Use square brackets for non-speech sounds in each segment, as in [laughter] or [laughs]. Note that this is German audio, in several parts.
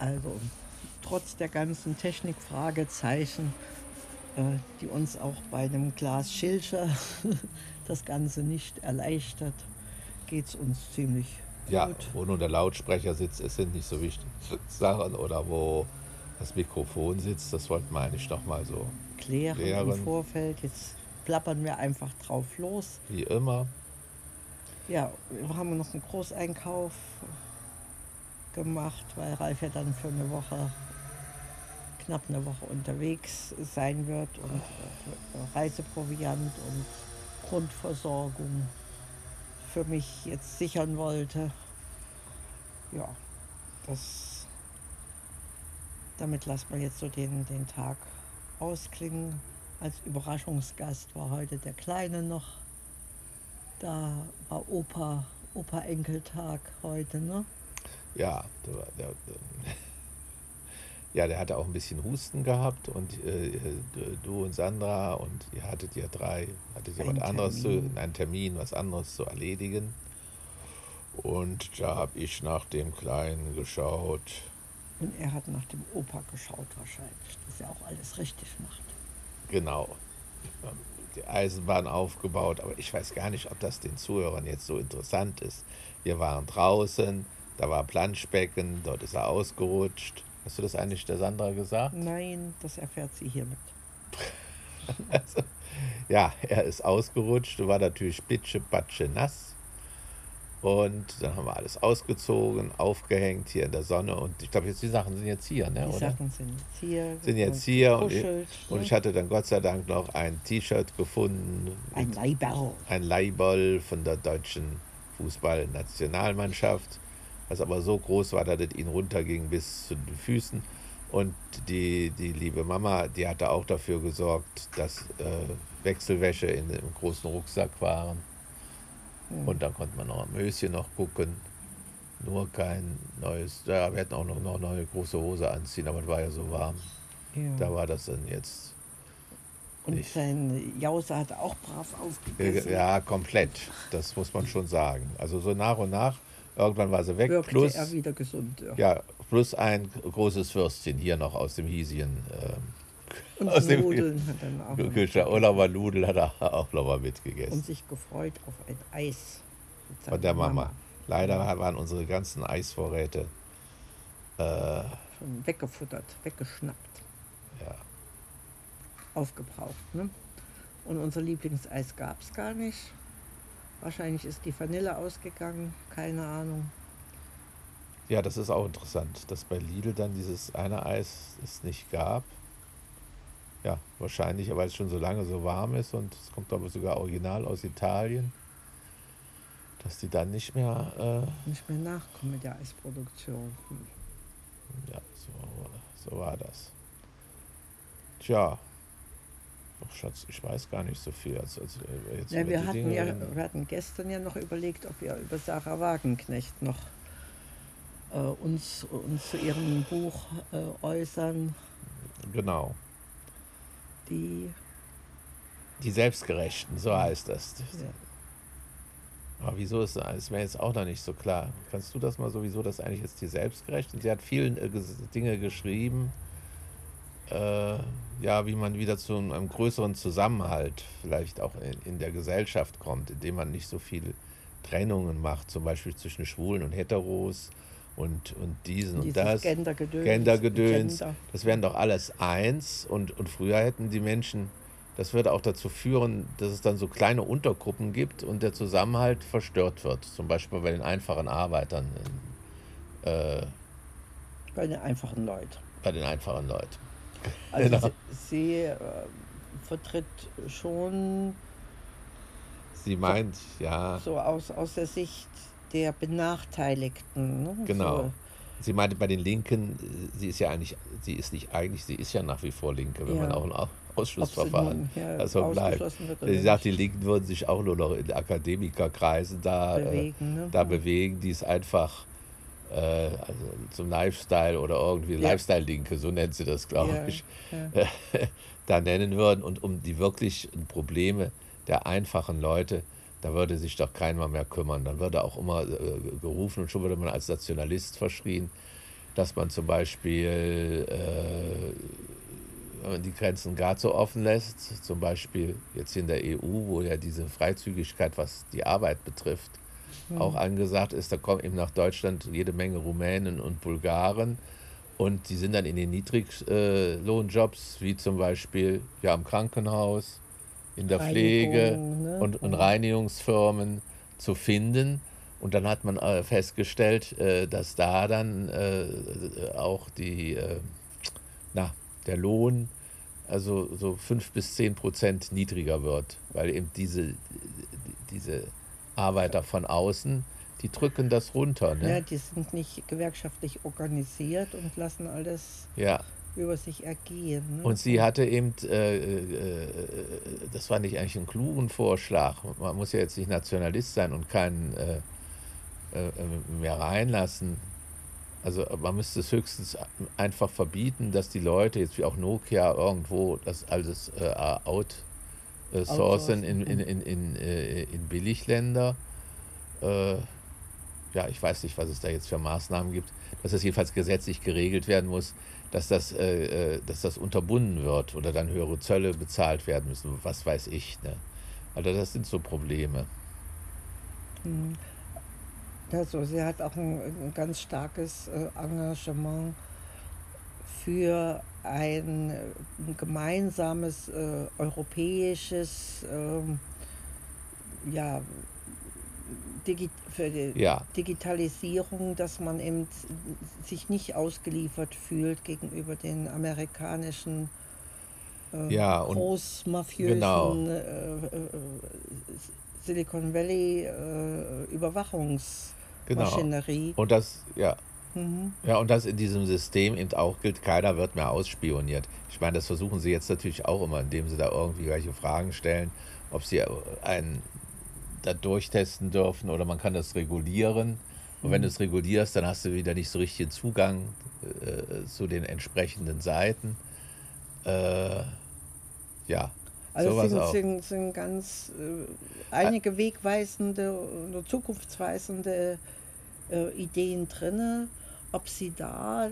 Also trotz der ganzen Technikfragezeichen, äh, die uns auch bei einem Glas Schilcher [laughs] das Ganze nicht erleichtert, geht es uns ziemlich Ja, gut. wo nun der Lautsprecher sitzt, es sind nicht so wichtige [laughs] Sachen oder wo das Mikrofon sitzt, das wollten wir eigentlich noch mal so Klären, Klären. im Vorfeld. Jetzt plappern wir einfach drauf los. wie immer. Ja, wir haben noch einen Großeinkauf gemacht, weil Ralf ja dann für eine Woche, knapp eine Woche unterwegs sein wird und äh, Reiseproviant und Grundversorgung für mich jetzt sichern wollte. Ja, das, damit lassen wir jetzt so den, den Tag ausklingen. Als Überraschungsgast war heute der Kleine noch. Da war Opa, Opa-Enkeltag heute, ne? Ja, der, der, [laughs] ja, der hatte auch ein bisschen Husten gehabt und äh, du und Sandra und ihr hattet ja drei, hattet ja was anderes Termin. zu, einen Termin, was anderes zu erledigen. Und da habe ich nach dem Kleinen geschaut. Und er hat nach dem Opa geschaut wahrscheinlich, dass er auch alles richtig macht. Genau. Die Eisenbahn aufgebaut, aber ich weiß gar nicht, ob das den Zuhörern jetzt so interessant ist. Wir waren draußen, da war Planschbecken, dort ist er ausgerutscht. Hast du das eigentlich der Sandra gesagt? Nein, das erfährt sie hiermit. [laughs] Ja, er ist ausgerutscht, war natürlich plitsche, patsche, nass. Und dann haben wir alles ausgezogen, aufgehängt hier in der Sonne. Und ich glaube, jetzt die Sachen sind jetzt hier, ne? Die oder? Sachen sind jetzt hier. Sind jetzt und hier und ich, und ne? ich hatte dann Gott sei Dank noch ein T-Shirt gefunden. Ein Leiberl. ein Leihball von der deutschen Fußballnationalmannschaft, was aber so groß war, dass es ihn runterging bis zu den Füßen. Und die, die liebe Mama, die hatte auch dafür gesorgt, dass äh, Wechselwäsche in einem großen Rucksack waren. Hm. Und dann konnte man noch am Höschen noch gucken. Nur kein neues. Ja, wir hätten auch noch, noch eine große Hose anziehen, aber es war ja so warm. Ja. Da war das dann jetzt. Und nicht. sein Jause hat auch brav aufgegessen. Ja, komplett. Das muss man schon sagen. Also so nach und nach, irgendwann war sie weg. Wirkte Plus, er wieder gesund. Ja. ja, plus ein großes Würstchen hier noch aus dem Hiesien. Ähm, Und aus dem Nudeln hat er auch noch Kühlschrank. Oder mal Nudel hat er auch noch mal mitgegessen. und sich gefreut auf ein Eis. Von der seiner Mama. Leider waren unsere ganzen Eisvorräte äh, Schon weggefuttert, weggeschnappt, ja, aufgebraucht. Ne? Und unser Lieblingseis gab es gar nicht. Wahrscheinlich ist die Vanille ausgegangen, keine Ahnung. ja, das ist auch interessant, dass bei Lidl dann dieses eine Eis es nicht gab. Ja, wahrscheinlich, weil es schon so lange so warm ist und es kommt aber sogar original aus Italien, dass die dann nicht mehr, äh, Nicht mehr nachkommen mit der Eisproduktion. Hm. ja, so, so war das. Tja, Ach, Schatz, ich weiß gar nicht so viel. Als, als wir jetzt Ja, wir, hatten Dinge ja, wir hatten gestern ja noch überlegt, ob wir über Sarah Wagenknecht noch äh, uns, uns zu ihrem Buch äh, äußern, Genau. die Die Selbstgerechten, so heißt das. ja, Aber wieso ist das? Ist mir jetzt auch noch nicht so klar. Kannst du das mal sowieso, das eigentlich jetzt die Selbstgerechten? Sie hat viele äh, Dinge geschrieben, äh, ja, wie man wieder zu einem größeren Zusammenhalt vielleicht auch in, in der Gesellschaft kommt, indem man nicht so viele Trennungen macht, zum Beispiel zwischen Schwulen und Heteros und, und diesen und das. Gendergedöns. Gendergedöns, Gender. das wären doch alles eins und, und früher hätten die Menschen, das würde auch dazu führen, dass es dann so kleine Untergruppen gibt und der Zusammenhalt verstört wird, zum Beispiel bei den einfachen Arbeitern, äh, Bei den einfachen Leuten. bei den einfachen Leuten. Also Genau. sie, sie äh, vertritt schon Sie meint, ja, so aus, aus der Sicht der Benachteiligten. Ne? genau. So, Sie meinte bei den Linken, äh, sie ist ja eigentlich, sie ist nicht eigentlich, sie ist ja nach wie vor Linke, wenn Ja. man auch ein Au- ob sie Ausschussverfahren nun, ja, also bleibt. Sie sagt, die Linken würden sich auch nur noch in Akademikerkreisen da äh, bewegen. Ne? da bewegen, die es einfach äh, also zum Lifestyle oder irgendwie Ja. Lifestyle-Linke, so nennt sie das, glaube Ja, ich, ja. [laughs] da nennen würden. Und um die wirklichen Probleme der einfachen Leute, da würde sich doch keiner mehr kümmern. Dann würde auch immer äh, gerufen und schon würde man als Nationalist verschrien. dass man zum Beispiel äh, die Grenzen gar zu offen lässt, zum Beispiel jetzt in der EU, wo ja diese Freizügigkeit, was die Arbeit betrifft, mhm. auch angesagt ist, da kommen eben nach Deutschland jede Menge Rumänen und Bulgaren und die sind dann in den Niedriglohnjobs, wie zum Beispiel ja am Krankenhaus, in der Pflege ne? und, und Reinigungsfirmen zu finden. Und dann hat man äh, festgestellt, äh, dass da dann äh, auch die, na, der Lohn also so fünf bis zehn Prozent niedriger wird, weil eben diese, diese Arbeiter von außen, die drücken das runter. Ne? Ja, die sind nicht gewerkschaftlich organisiert und lassen alles ja. über sich ergehen. Ne? Und sie hatte eben, äh, äh, das fand ich eigentlich einen klugen Vorschlag. Man muss ja jetzt nicht Nationalist sein und keinen äh, äh mehr reinlassen. Also man müsste es höchstens einfach verbieten, dass die Leute, jetzt wie auch Nokia, irgendwo das alles äh, outsourcen in, in, in, in, äh, in Billigländer. Äh, ja, ich weiß nicht, was es da jetzt für Maßnahmen gibt, dass das jedenfalls gesetzlich geregelt werden muss, dass das, äh, äh, dass das unterbunden wird oder dann höhere Zölle bezahlt werden müssen, was weiß ich. Ne? Also das sind so Probleme. Mhm. Also sie hat auch ein, ein ganz starkes äh, Engagement für ein, ein gemeinsames äh, europäisches äh, ja, Digi für die ja. Digitalisierung, dass man eben sich nicht ausgeliefert fühlt gegenüber den amerikanischen äh, ja, großmafiösen genau. Äh, äh, Silicon Valley Überwachungs genau. Maschinerie. Und das, ja. Mhm. Ja, und das in diesem System eben auch gilt, keiner wird mehr ausspioniert. Ich meine, das versuchen sie jetzt natürlich auch immer, indem sie da irgendwie welche Fragen stellen, ob sie einen da durchtesten dürfen oder man kann das regulieren. Und mhm. wenn du es regulierst, dann hast du wieder nicht so richtig Zugang äh, zu den entsprechenden Seiten. Äh, ja. Also es sind, sind, sind, ganz äh, einige wegweisende oder zukunftsweisende äh, Ideen drin. Ob sie da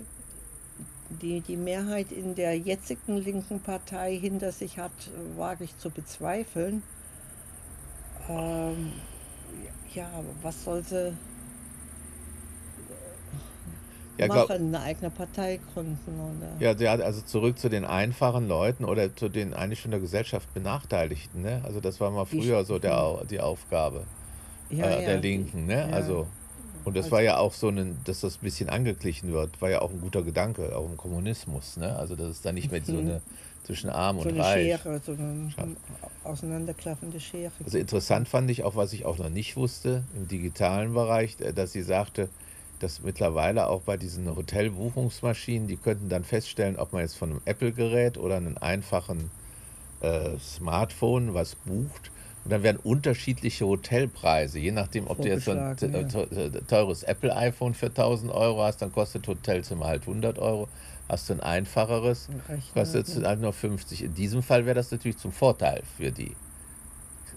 die, die Mehrheit in der jetzigen linken Partei hinter sich hat, wage ich zu bezweifeln. Ähm, ja, was soll sie ja, machen, glaub, eine eigene Partei gründen? Oder? Ja, also zurück zu den einfachen Leuten oder zu den eigentlich schon der Gesellschaft Benachteiligten. Ne? Also das war mal früher so der, die Aufgabe ja, äh, der ja, Linken. Ne? Ja. Also und das war ja auch so, ein, dass das ein bisschen angeglichen wird, war ja auch ein guter Gedanke, auch im Kommunismus. Ne? Also, dass es da nicht mehr so mhm. eine zwischen Arm so und Reich. Schere, so eine auseinanderklaffende Schere. Also interessant fand ich auch, was ich auch noch nicht wusste im digitalen Bereich, äh, dass sie sagte, dass mittlerweile auch bei diesen Hotelbuchungsmaschinen, die könnten dann feststellen, ob man jetzt von einem Apple-Gerät oder einem einfachen äh, Smartphone was bucht und dann werden unterschiedliche Hotelpreise, je nachdem, ob du jetzt so ein teures Apple-iPhone für 1000 Euro hast, dann kostet Hotelzimmer halt 100 Euro. Hast du ein einfacheres, kostet es halt nur 50. In diesem Fall wäre das natürlich zum Vorteil für die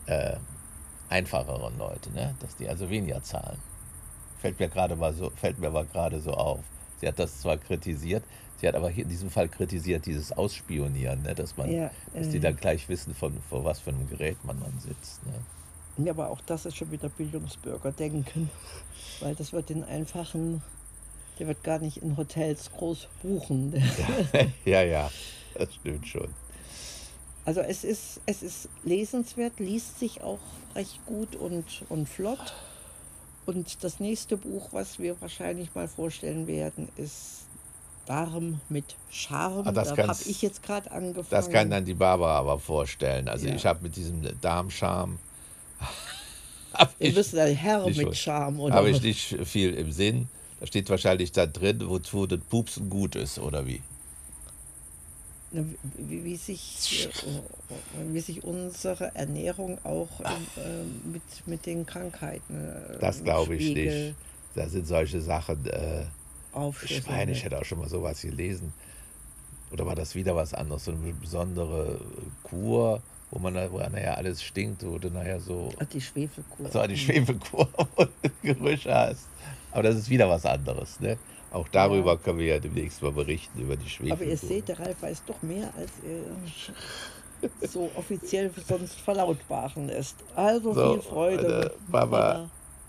äh, einfacheren Leute, ne? dass die also weniger zahlen. Fällt mir gerade mal so, fällt mir aber gerade so auf. Sie hat das zwar kritisiert, Sie hat aber hier in diesem Fall kritisiert, dieses Ausspionieren, ne? dass, man, ja, dass die dann gleich wissen, von, vor was für einem Gerät man dann sitzt. Ne? Ja, aber auch das ist schon wieder Bildungsbürgerdenken, weil das wird den einfachen, der wird gar nicht in Hotels groß buchen. Ja, [laughs] ja, ja, das stimmt schon. Also es ist, es ist lesenswert, liest sich auch recht gut und, und flott. Und das nächste Buch, was wir wahrscheinlich mal vorstellen werden, ist Darm mit Charme. Ah, da habe ich jetzt gerade angefangen. Das kann dann die Barbara aber vorstellen. Also ja. ich habe mit diesem Darmscham. [laughs] Du bist ein Herr mit Charme? Habe ich nicht viel im Sinn. Da steht wahrscheinlich da drin, wozu das Pupsen gut ist, oder wie? Wie, wie, sich, äh, wie sich unsere Ernährung auch äh, mit, mit den Krankheiten. Äh, das glaube ich nicht. Da sind solche Sachen. Äh, ich meine, ich hätte auch schon mal sowas gelesen. Oder war das wieder was anderes? So eine besondere Kur, wo man wo nachher alles stinkt, wo du nachher so. Ach, die Schwefelkur. So, die Schwefelkur, [laughs] wo du Gerüche hast. Aber das ist wieder was anderes. Ne? Auch darüber können wir ja demnächst mal berichten, über die Schwefel. Aber ihr seht, der Ralf weiß doch mehr, als er so offiziell sonst verlautbaren lässt. Also so, viel Freude. Baba.